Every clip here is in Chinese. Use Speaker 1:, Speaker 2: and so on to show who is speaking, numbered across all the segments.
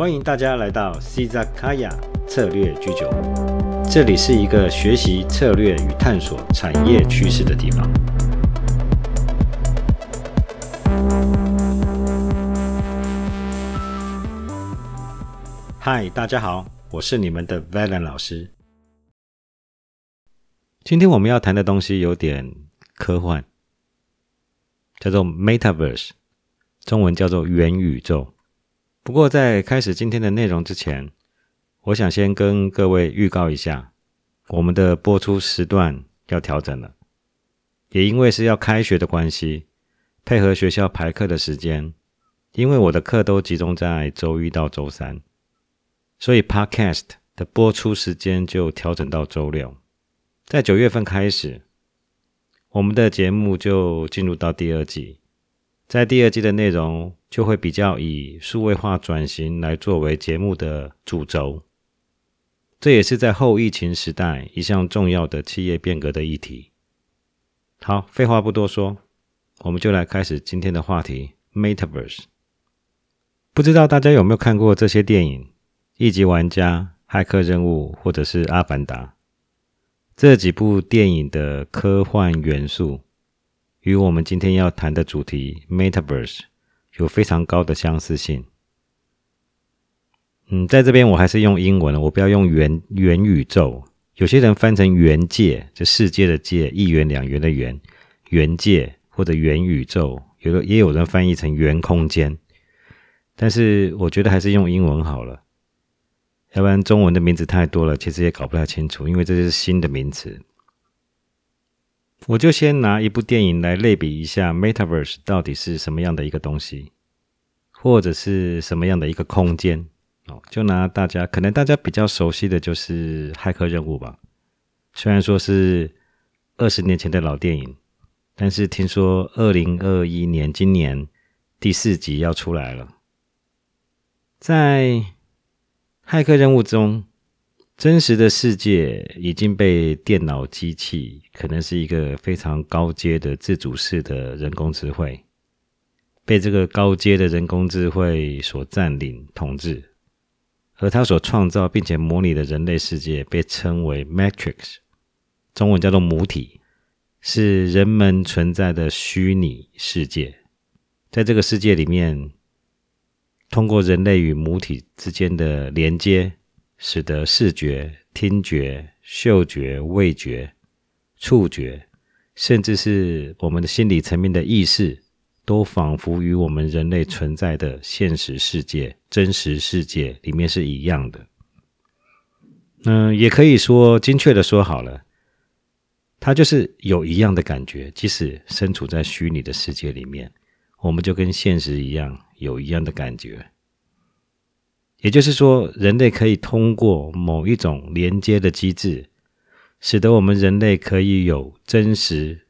Speaker 1: 欢迎大家来到 c z a k a y a 策略居酒屋，这里是一个学习策略与探索产业趋势的地方。嗨，大家好，我是你们的 Valen 老师。今天我们要谈的东西有点科幻，叫做 Metaverse，中文叫做元宇宙。不过在开始今天的内容之前，我想先跟各位预告一下，我们的播出时段要调整了。也因为是要开学的关系，配合学校排课的时间，因为我的课都集中在周一到周三，所以 Podcast 的播出时间就调整到周六。在九月份开始，我们的节目就进入到第二季。在第二季的内容就会比较以数位化转型来作为节目的主轴。这也是在后疫情时代一项重要的企业变革的议题。好，废话不多说，我们就来开始今天的话题：Metaverse。不知道大家有没有看过这些电影，《一级玩家》《骇客任务》或者是《阿凡达》？这几部电影的科幻元素与我们今天要谈的主题 Metaverse 有非常高的相似性。嗯，在这边我还是用英文了，我不要用元元宇宙。有些人翻成元界，就世界的界，一元两元的元，元界或者元宇宙。有的也有人翻译成元空间，但是我觉得还是用英文好了。要不然中文的名字太多了，其实也搞不太清楚，因为这是新的名词。我就先拿一部电影来类比一下，Metaverse 到底是什么样的一个东西，或者是什么样的一个空间哦。就拿大家可能大家比较熟悉的就是《骇客任务》吧。虽然说是二十年前的老电影，但是听说二零二一年今年第四集要出来了，在。骇客任务中，真实的世界已经被电脑机器，可能是一个非常高阶的自主式的人工智慧，被这个高阶的人工智慧所占领统治，而他所创造并且模拟的人类世界被称为 Matrix，中文叫做母体，是人们存在的虚拟世界，在这个世界里面。通过人类与母体之间的连接，使得视觉、听觉、嗅觉、味觉、触觉，甚至是我们的心理层面的意识，都仿佛与我们人类存在的现实世界、真实世界里面是一样的。嗯，也可以说精确的说好了，它就是有一样的感觉，即使身处在虚拟的世界里面。我们就跟现实一样，有一样的感觉。也就是说，人类可以通过某一种连接的机制，使得我们人类可以有真实、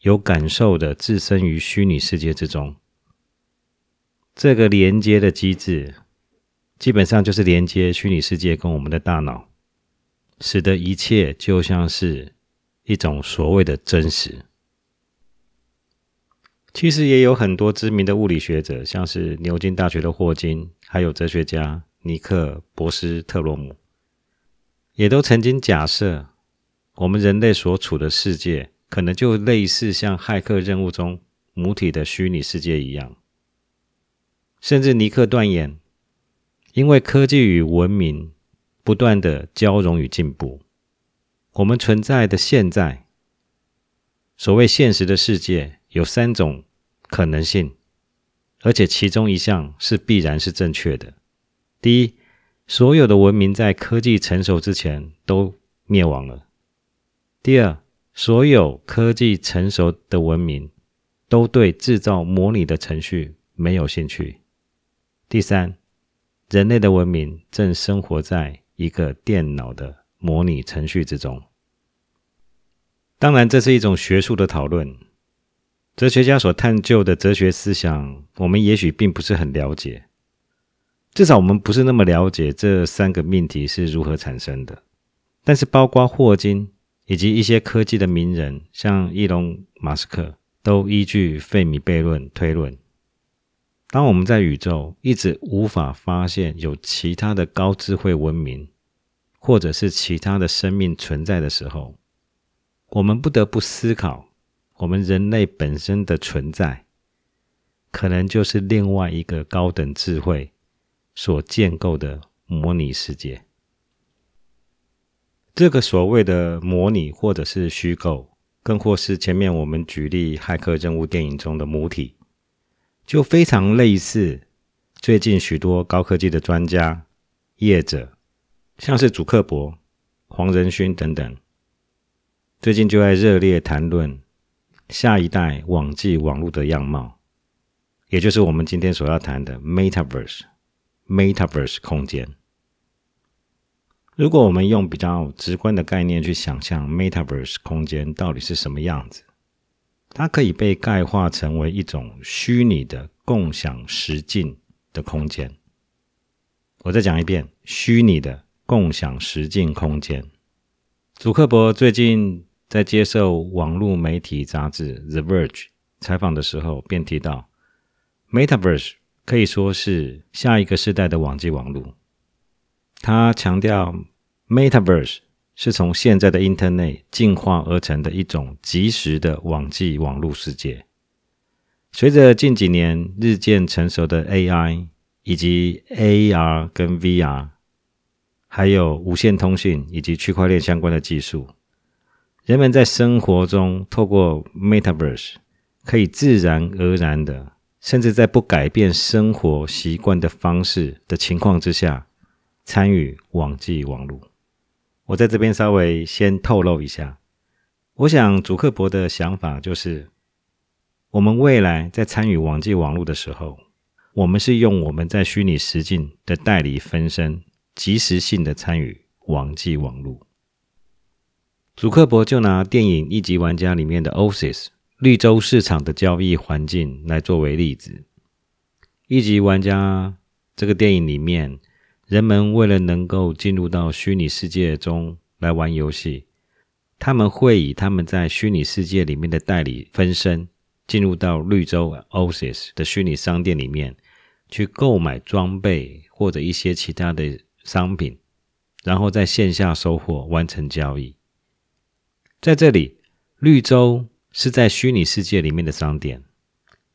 Speaker 1: 有感受的置身于虚拟世界之中。这个连接的机制，基本上就是连接虚拟世界跟我们的大脑，使得一切就像是一种所谓的真实。其实也有很多知名的物理学者，像是牛津大学的霍金，还有哲学家尼克·博斯特洛姆，也都曾经假设，我们人类所处的世界，可能就类似像骇客任务中母体的虚拟世界一样。甚至尼克断言，因为科技与文明不断的交融与进步，我们存在的现在，所谓现实的世界。有三种可能性，而且其中一项是必然是正确的。第一，所有的文明在科技成熟之前都灭亡了；第二，所有科技成熟的文明都对制造模拟的程序没有兴趣；第三，人类的文明正生活在一个电脑的模拟程序之中。当然，这是一种学术的讨论。哲学家所探究的哲学思想，我们也许并不是很了解，至少我们不是那么了解这三个命题是如何产生的。但是，包括霍金以及一些科技的名人，像伊隆·马斯克，都依据费米悖论推论。当我们在宇宙一直无法发现有其他的高智慧文明，或者是其他的生命存在的时候，我们不得不思考，我们人类本身的存在，可能就是另外一个高等智慧所建构的模拟世界。这个所谓的模拟或者是虚构，更或是前面我们举例《骇客任务》电影中的母体。就非常类似最近许多高科技的专家业者，像是祖克伯、黄仁勋等等，最近就在热烈谈论下一代网际网络的样貌，也就是我们今天所要谈的 Metaverse，Metaverse 空间。如果我们用比较直观的概念去想象 Metaverse 空间到底是什么样子？它可以被概化成为一种虚拟的共享实境的空间。我再讲一遍，虚拟的共享实境空间。祖克伯最近在接受网络媒体杂志《The Verge》采访的时候，便提到，Metaverse 可以说是下一个时代的网际网络。他强调，Metaverse。是从现在的 Internet 进化而成的一种即时的网际网络世界。随着近几年日渐成熟的 AI 以及 AR 跟 VR，还有无线通讯以及区块链相关的技术，人们在生活中透过 Metaverse 可以自然而然的，甚至在不改变生活习惯的方式的情况之下，参与网际网络。我在这边稍微先透露一下，我想祖克伯的想法就是，我们未来在参与网际网络的时候，我们是用我们在虚拟实境的代理分身，即时性的参与网际网络。祖克伯就拿电影《一级玩家》里面的 OSIS 绿洲市场的交易环境来作为例子，《一级玩家》这个电影里面。人们为了能够进入到虚拟世界中来玩游戏，他们会以他们在虚拟世界里面的代理分身进入到绿洲 OSIS 的虚拟商店里面去购买装备或者一些其他的商品，然后在线下收货完成交易。在这里，绿洲是在虚拟世界里面的商店，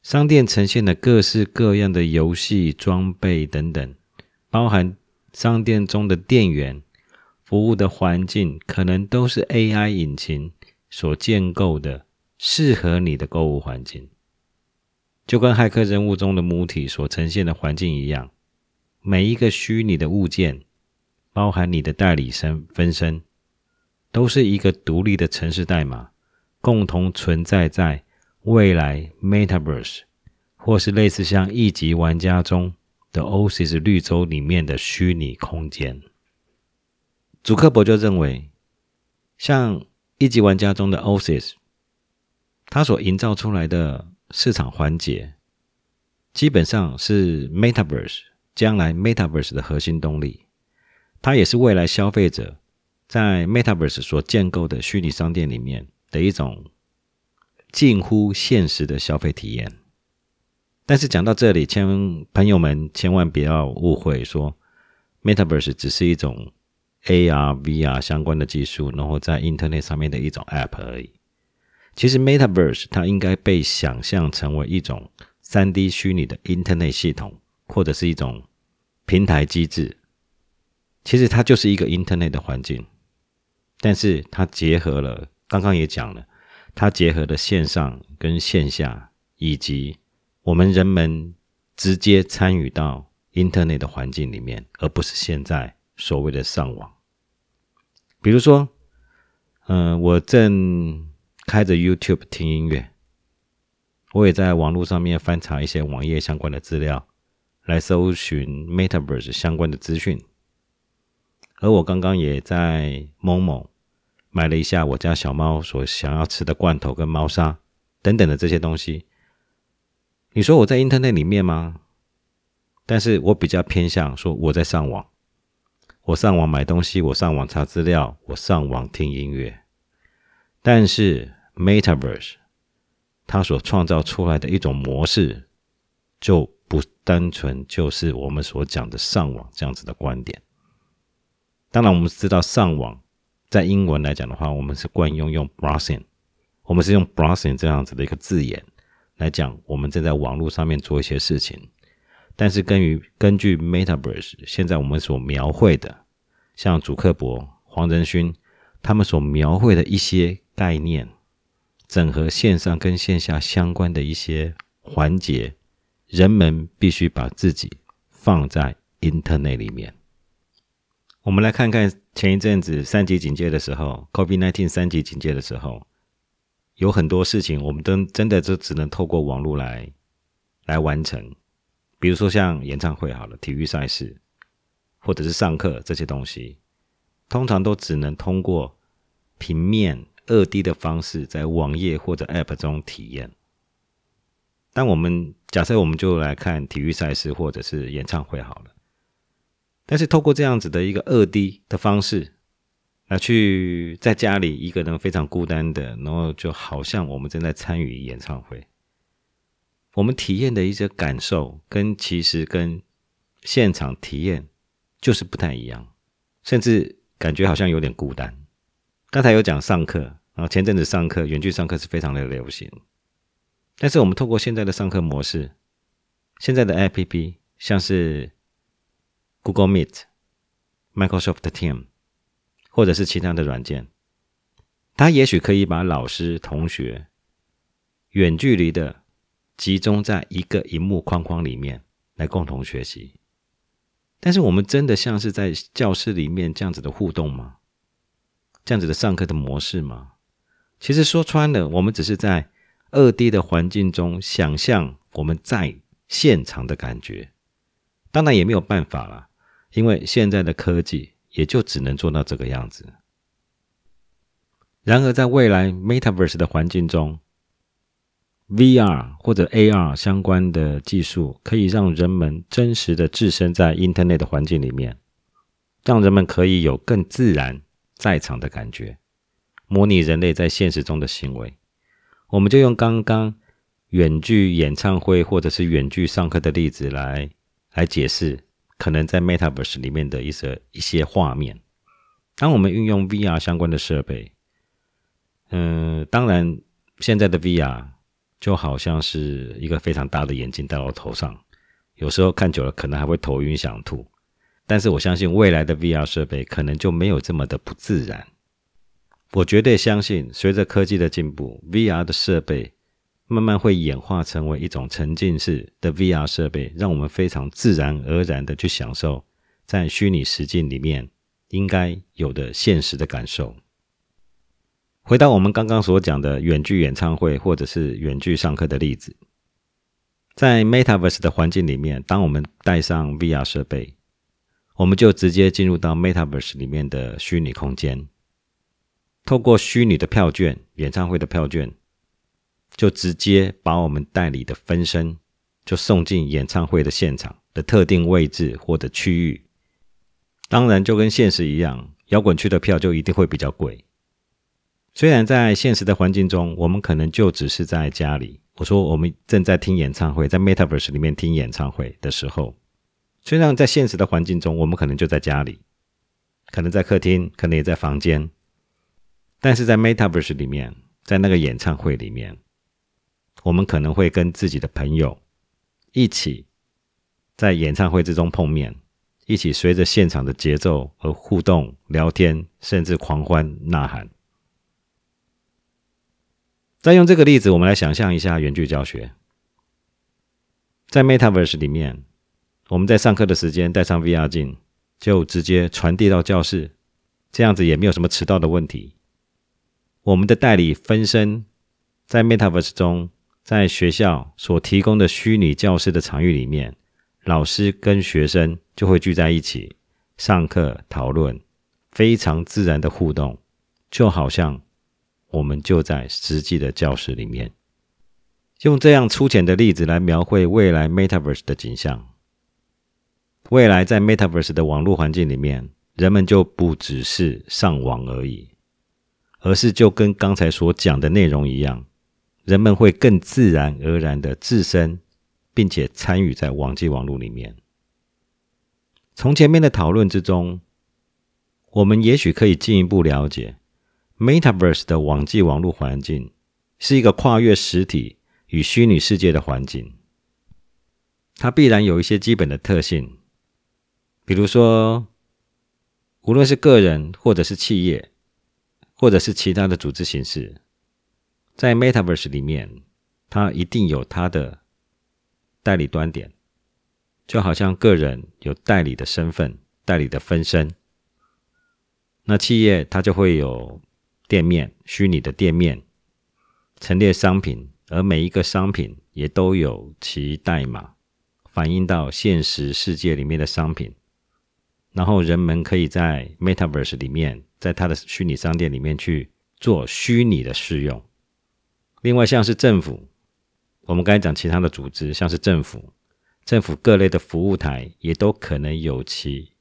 Speaker 1: 商店呈现了各式各样的游戏装备等等。包含商店中的店员、服务的环境，可能都是 AI 引擎所建构的，适合你的购物环境。就跟骇客人物中的母体所呈现的环境一样，每一个虚拟的物件，包含你的代理身分身，都是一个独立的城市代码，共同存在在未来 Metaverse，或是类似像一级玩家中。的 Oasis 绿洲里面的虚拟空间，祖克伯就认为，像一级玩家中的 Oasis，它所营造出来的市场环节，基本上是 Metaverse 将来 Metaverse 的核心动力，它也是未来消费者在 Metaverse 所建构的虚拟商店里面的一种近乎现实的消费体验。但是讲到这里，千朋友们千万不要误会，说 Metaverse 只是一种 AR、VR 相关的技术，然后在 Internet 上面的一种 App 而已。其实 Metaverse 它应该被想象成为一种三 D 虚拟的 Internet 系统，或者是一种平台机制。其实它就是一个 Internet 的环境，但是它结合了刚刚也讲了，它结合了线上跟线下以及我们人们直接参与到 Internet 的环境里面，而不是现在所谓的上网。比如说，嗯，我正开着 YouTube 听音乐，我也在网络上面翻查一些网页相关的资料，来搜寻 Metaverse 相关的资讯。而我刚刚也在某某买了一下我家小猫所想要吃的罐头跟猫砂等等的这些东西。你说我在 Internet 里面吗？但是我比较偏向说我在上网，我上网买东西，我上网查资料，我上网听音乐。但是 Metaverse 它所创造出来的一种模式，就不单纯就是我们所讲的上网这样子的观点。当然，我们知道上网在英文来讲的话，我们是惯用用 browsing，我们是用 browsing 这样子的一个字眼来讲，我们正在网络上面做一些事情。但是，根于根据 Metaverse 现在我们所描绘的，像主克伯、黄仁勋他们所描绘的一些概念，整合线上跟线下相关的一些环节，人们必须把自己放在 Internet 里面。我们来看看前一阵子三级警戒的时候，COVID-19 三级警戒的时候，有很多事情我们都真的就只能透过网络来来完成。比如说像演唱会好了，体育赛事，或者是上课这些东西，通常都只能通过平面二 D 的方式，在网页或者 App 中体验。但我们假设我们就来看体育赛事或者是演唱会好了，但是透过这样子的一个二 D 的方式，来去在家里一个人非常孤单的，然后就好像我们正在参与演唱会。我们体验的一些感受，跟其实跟现场体验就是不太一样，甚至感觉好像有点孤单。刚才有讲上课，然后前阵子上课，远距上课是非常的流行。但是我们透过现在的上课模式，现在的 APP 像是 Google Meet、Microsoft Team，或者是其他的软件，它也许可以把老师、同学远距离的。集中在一个荧幕框框里面来共同学习，但是我们真的像是在教室里面这样子的互动吗？这样子的上课的模式吗？其实说穿了，我们只是在二 D 的环境中想象我们在现场的感觉。当然也没有办法了，因为现在的科技也就只能做到这个样子。然而，在未来 Metaverse 的环境中，VR 或者 AR 相关的技术可以让人们真实的置身在 Internet 的环境里面，让人们可以有更自然在场的感觉，模拟人类在现实中的行为。我们就用刚刚远距演唱会或者是远距上课的例子来来解释，可能在 Metaverse 里面的一些一些画面。当我们运用 VR 相关的设备，嗯，当然现在的 VR。就好像是一个非常大的眼镜戴到头上，有时候看久了可能还会头晕想吐。但是我相信未来的 VR 设备可能就没有这么的不自然。我绝对相信，随着科技的进步，VR 的设备慢慢会演化成为一种沉浸式的 VR 设备，让我们非常自然而然的去享受在虚拟实境里面应该有的现实的感受。回到我们刚刚所讲的远距演唱会或者是远距上课的例子，在 Metaverse 的环境里面，当我们带上 VR 设备，我们就直接进入到 Metaverse 里面的虚拟空间，透过虚拟的票券，演唱会的票券，就直接把我们代理的分身就送进演唱会的现场的特定位置或者区域。当然，就跟现实一样，摇滚区的票就一定会比较贵。虽然在现实的环境中，我们可能就只是在家里。我说我们正在听演唱会，在 Metaverse 里面听演唱会的时候，虽然在现实的环境中，我们可能就在家里，可能在客厅，可能也在房间，但是在 Metaverse 里面，在那个演唱会里面，我们可能会跟自己的朋友一起在演唱会之中碰面，一起随着现场的节奏而互动、聊天，甚至狂欢呐喊。再用这个例子，我们来想象一下远距教学。在 Metaverse 里面，我们在上课的时间带上 VR 镜，就直接传递到教室，这样子也没有什么迟到的问题。我们的代理分身在 Metaverse 中，在学校所提供的虚拟教室的场域里面，老师跟学生就会聚在一起上课讨论，非常自然的互动，就好像。我们就在实际的教室里面，用这样粗浅的例子来描绘未来 Metaverse 的景象。未来在 Metaverse 的网络环境里面，人们就不只是上网而已，而是就跟刚才所讲的内容一样，人们会更自然而然的置身，并且参与在网际网络里面。从前面的讨论之中，我们也许可以进一步了解，Metaverse 的网际网络环境是一个跨越实体与虚拟世界的环境。它必然有一些基本的特性，比如说，无论是个人或者是企业，或者是其他的组织形式，在 Metaverse 里面，它一定有它的代理端点。就好像个人有代理的身份、代理的分身，那企业它就会有店面、虚拟的店面，陈列商品，而每一个商品也都有其代码，反映到现实世界里面的商品，然后人们可以在 Metaverse 里面，在它的虚拟商店里面去做虚拟的试用。另外，像是政府，我们刚才讲其他的组织，像是政府。政府各类的服务台也都可能有其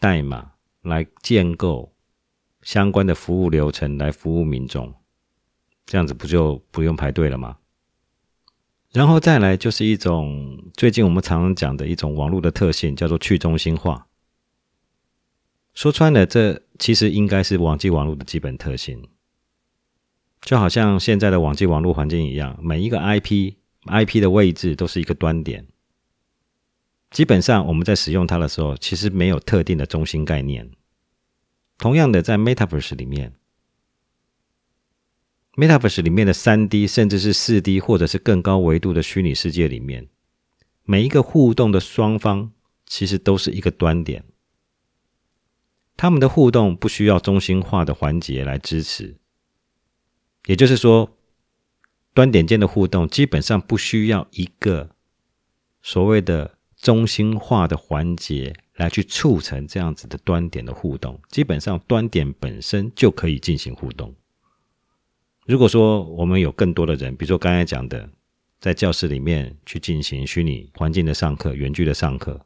Speaker 1: 代码来建构相关的服务流程来服务民众，这样子不就不用排队了吗？然后再来就是一种最近我们常常讲的一种网络的特性，叫做去中心化。说穿了，这其实应该是网际网络的基本特性，就好像现在的网际网络环境一样，每一个 IP，IP 的位置都是一个端点。基本上，我们在使用它的时候，其实没有特定的中心概念。同样的，在 Metaverse 里面，Metaverse 里面的三 D 甚至是四 D 或者是更高维度的虚拟世界里面，每一个互动的双方其实都是一个端点，他们的互动不需要中心化的环节来支持。也就是说，端点间的互动基本上不需要一个所谓的。中心化的环节来去促成这样子的端点的互动，基本上端点本身就可以进行互动。如果说我们有更多的人，比如说刚才讲的，在教室里面去进行虚拟环境的上课、远距的上课，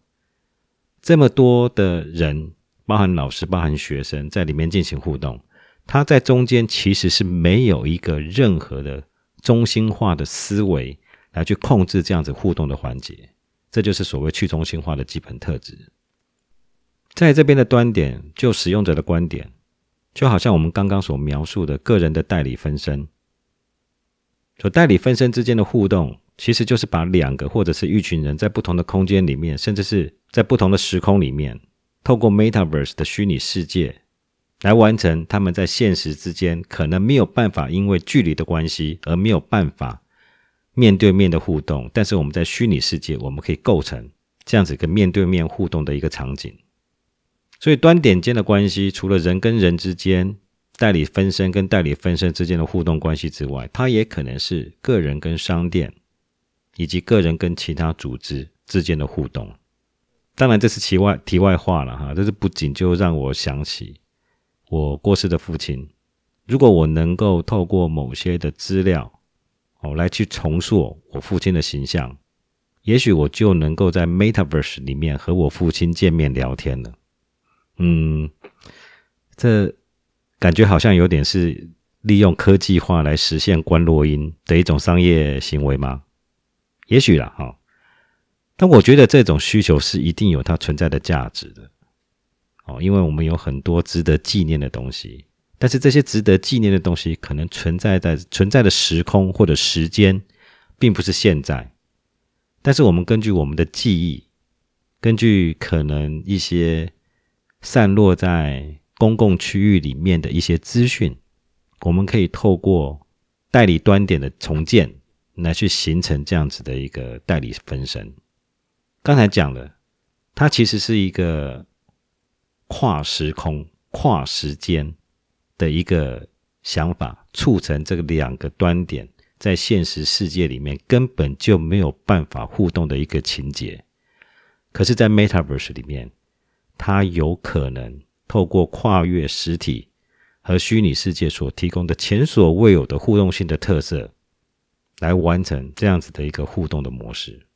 Speaker 1: 这么多的人，包含老师、包含学生在里面进行互动，他在中间其实是没有一个任何的中心化的思维来去控制这样子互动的环节。这就是所谓去中心化的基本特质。在这边的端点，就使用者的观点，就好像我们刚刚所描述的个人的代理分身，所代理分身之间的互动，其实就是把两个或者是一群人在不同的空间里面，甚至是在不同的时空里面，透过 Metaverse 的虚拟世界，来完成他们在现实之间可能没有办法因为距离的关系而没有办法。面对面的互动，但是我们在虚拟世界，我们可以构成这样子一个面对面互动的一个场景。所以端点间的关系，除了人跟人之间、代理分身跟代理分身之间的互动关系之外，它也可能是个人跟商店，以及个人跟其他组织之间的互动。当然，这是题外题外话了哈。这是不仅就让我想起我过世的父亲。如果我能够透过某些的资料，哦，来去重塑我父亲的形象，也许我就能够在 Metaverse 里面和我父亲见面聊天了。嗯，这感觉好像有点是利用科技化来实现关落音的一种商业行为吗？也许啦，哈。但我觉得这种需求是一定有它存在的价值的。哦，因为我们有很多值得纪念的东西。但是这些值得纪念的东西，可能存在在存在的时空或者时间，并不是现在。但是我们根据我们的记忆，根据可能一些散落在公共区域里面的一些资讯，我们可以透过代理端点的重建，来去形成这样子的一个代理分身。刚才讲了，它其实是一个跨时空、跨时间。的一个想法，促成这个两个端点在现实世界里面根本就没有办法互动的一个情节，可是，在 Metaverse 里面，它有可能透过跨越实体和虚拟世界所提供的前所未有的互动性的特色，来完成这样子的一个互动的模式。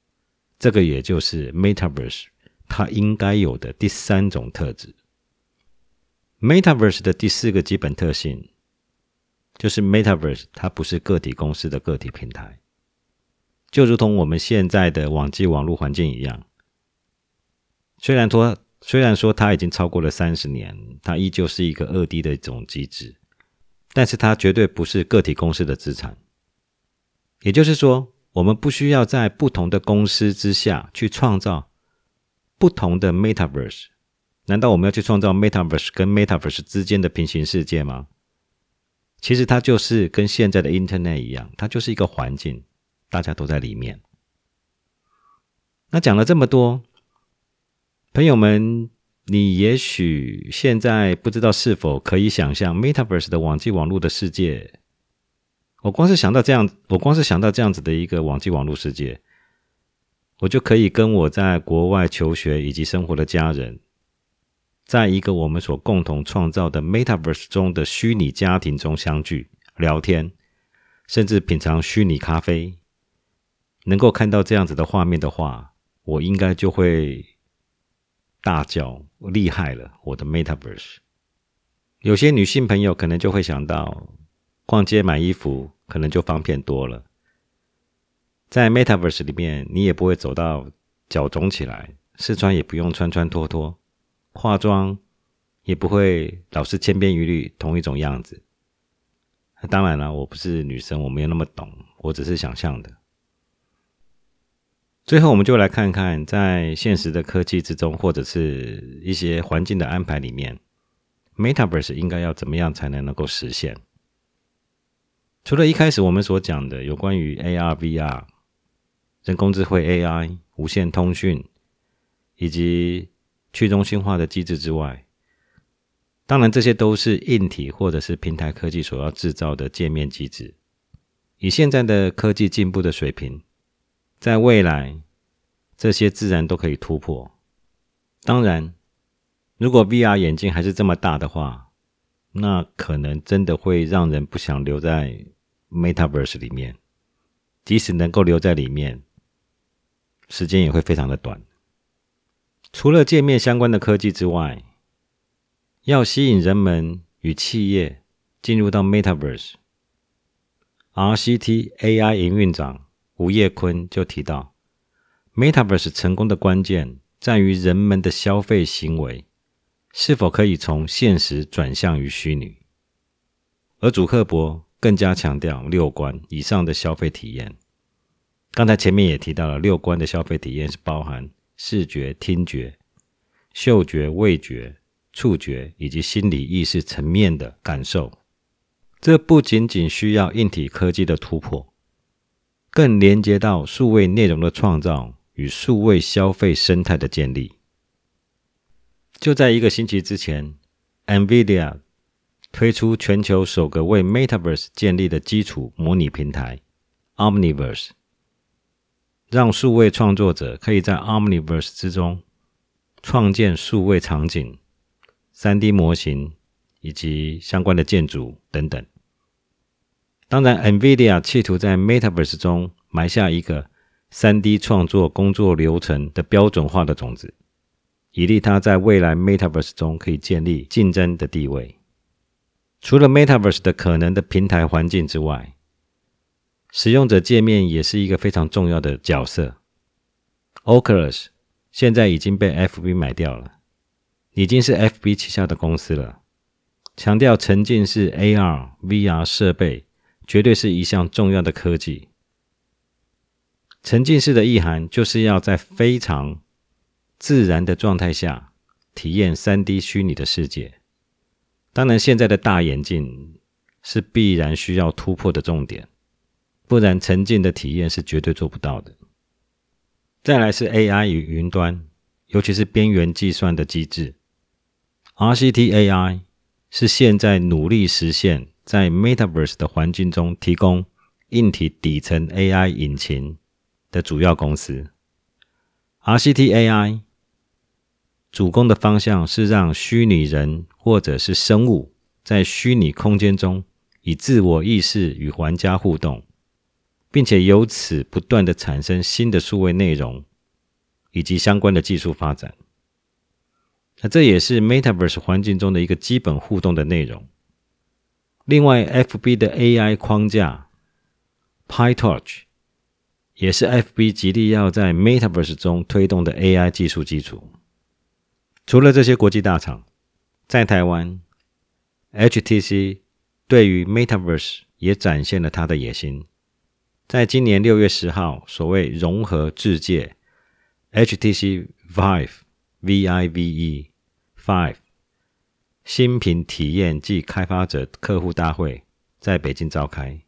Speaker 1: 这个也就是 Metaverse 它应该有的第三种特质。Metaverse 的第四个基本特性，就是 Metaverse 它不是个体公司的个体平台，就如同我们现在的网际网络环境一样。虽然说，虽然说它已经超过了三十年，它依旧是一个二 D 的一种机制，但是它绝对不是个体公司的资产。也就是说，我们不需要在不同的公司之下去创造不同的 Metaverse。难道我们要去创造 Metaverse 跟 Metaverse 之间的平行世界吗？其实它就是跟现在的 Internet 一样，它就是一个环境，大家都在里面。那讲了这么多，朋友们，你也许现在不知道是否可以想象 Metaverse 的网际网络的世界。我光是想到这样，我光是想到这样子的一个网际网络世界，我就可以跟我在国外求学以及生活的家人。在一个我们所共同创造的 Metaverse 中的虚拟家庭中相聚、聊天，甚至品尝虚拟咖啡，能够看到这样子的画面的话，我应该就会大叫厉害了！我的 Metaverse。有些女性朋友可能就会想到，逛街买衣服可能就方便多了，在 Metaverse 里面，你也不会走到脚肿起来，试穿也不用穿穿脱脱。化妆也不会老是千篇一律同一种样子。当然了，我不是女生，我没有那么懂，我只是想象的。最后，我们就来看看，在现实的科技之中，或者是一些环境的安排里面，Metaverse 应该要怎么样才能能够实现？除了一开始我们所讲的有关于 AR、VR、人工智慧 AI、无线通讯以及去中心化的机制之外，当然这些都是硬体或者是平台科技所要制造的界面机制。以现在的科技进步的水平，在未来这些自然都可以突破。当然，如果 VR 眼镜还是这么大的话，那可能真的会让人不想留在 Metaverse 里面。即使能够留在里面，时间也会非常的短。除了界面相关的科技之外，要吸引人们与企业进入到 Metaverse，RCT AI 营运长吴业坤就提到，Metaverse 成功的关键在于人们的消费行为是否可以从现实转向于虚拟，而主客博更加强调六关以上的消费体验。刚才前面也提到了，六关的消费体验是包含。视觉、听觉、嗅觉、味觉、触觉以及心理意识层面的感受，这不仅仅需要硬体科技的突破，更连接到数位内容的创造与数位消费生态的建立。就在一个星期之前，NVIDIA 推出全球首个为 Metaverse 建立的基础模拟平台 Omniverse。让数位创作者可以在 Omniverse 之中创建数位场景、三 D 模型以及相关的建筑等等。当然，NVIDIA 企图在 Metaverse 中埋下一个三 D 创作工作流程的标准化的种子，以利它在未来 Metaverse 中可以建立竞争的地位。除了 Metaverse 的可能的平台环境之外，使用者界面也是一个非常重要的角色。Oculus 现在已经被 FB 买掉了，已经是 FB 旗下的公司了。强调沉浸式 AR、VR 设备绝对是一项重要的科技。沉浸式的意涵就是要在非常自然的状态下体验 3D 虚拟的世界。当然，现在的大眼镜是必然需要突破的重点。不然，沉浸的体验是绝对做不到的。再来是 AI 与云端，尤其是边缘计算的机制。RCT AI 是现在努力实现，在 Metaverse 的环境中提供硬体底层 AI 引擎的主要公司。RCT AI 主攻的方向是让虚拟人或者是生物在虚拟空间中以自我意识与玩家互动。并且由此不断的产生新的数位内容以及相关的技术发展，那这也是 Metaverse 环境中的一个基本互动的内容。另外，FB 的 AI 框架 PyTorch 也是 FB 极力要在 Metaverse 中推动的 AI 技术基础。除了这些国际大厂，在台湾，HTC 对于 Metaverse 也展现了它的野心。在今年六月十号，所谓融合智界 HTC Vive V I V E Five 新品体验暨开发者客户大会在北京召开。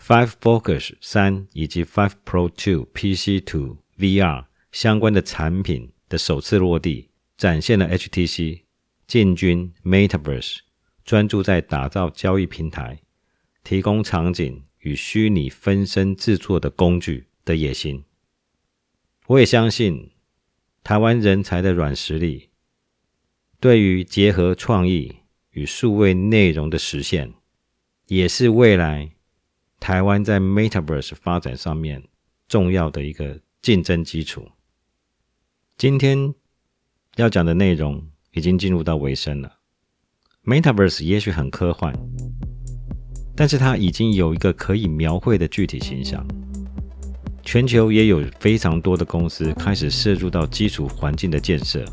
Speaker 1: Five Focus 三以及 Five Pro Two PC Two VR 相关的产品的首次落地，展现了 HTC 进军 Metaverse，专注在打造交易平台、提供场景与虚拟分身制作的工具的野心。我也相信台湾人才的软实力，对于结合创意与数位内容的实现，也是未来。台湾在 Metaverse 发展上面重要的一个竞争基础。今天要讲的内容已经进入到尾声了。Metaverse 也许很科幻，但是它已经有一个可以描绘的具体形象。全球也有非常多的公司开始涉入到基础环境的建设。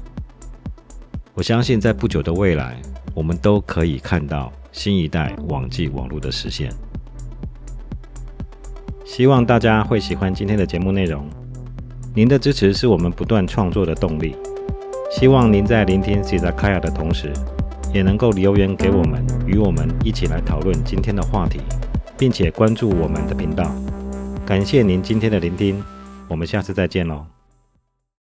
Speaker 1: 我相信在不久的未来，我们都可以看到新一代网际网络的实现。希望大家会喜欢今天的节目内容。您的支持是我们不断创作的动力。希望您在聆听 c 在 z a Kaya 的同时，也能够留言给我们，与我们一起来讨论今天的话题，并且关注我们的频道。感谢您今天的聆听，我们下次再见喽。